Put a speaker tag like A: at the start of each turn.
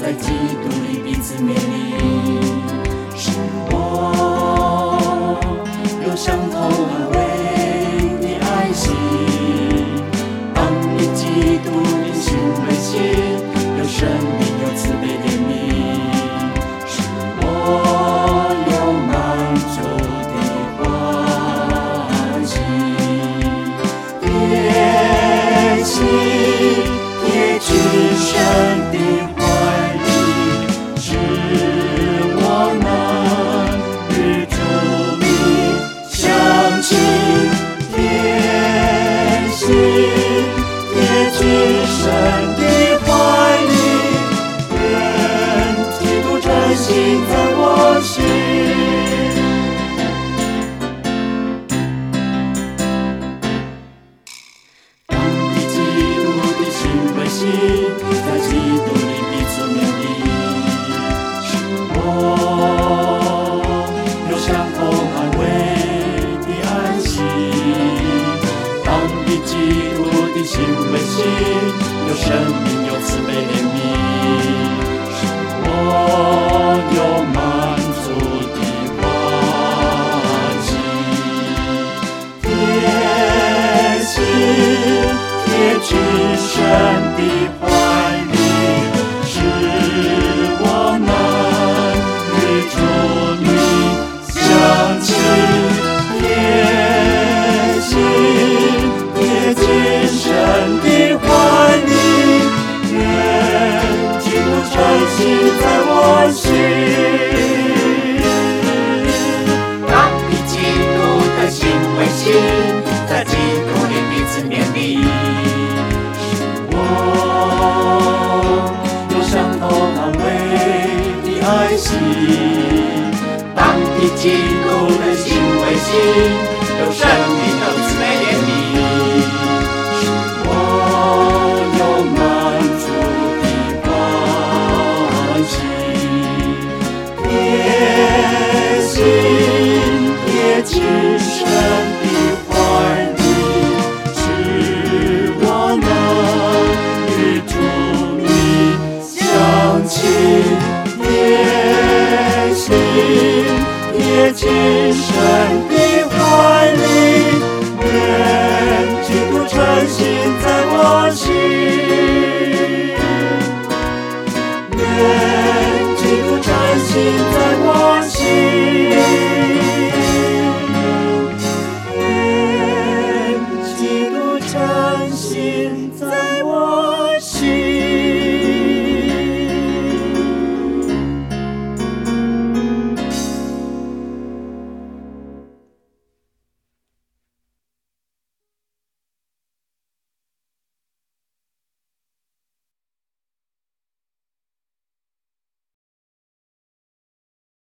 A: 在基督里，彼此勉励。你在嫉妒里彼此我有相安慰的爱心当的心有生命有慈悲我有满足的欢喜贴心贴心关党。当你嫉妒的心为心，贴近神的怀里，愿基督诚心在我心。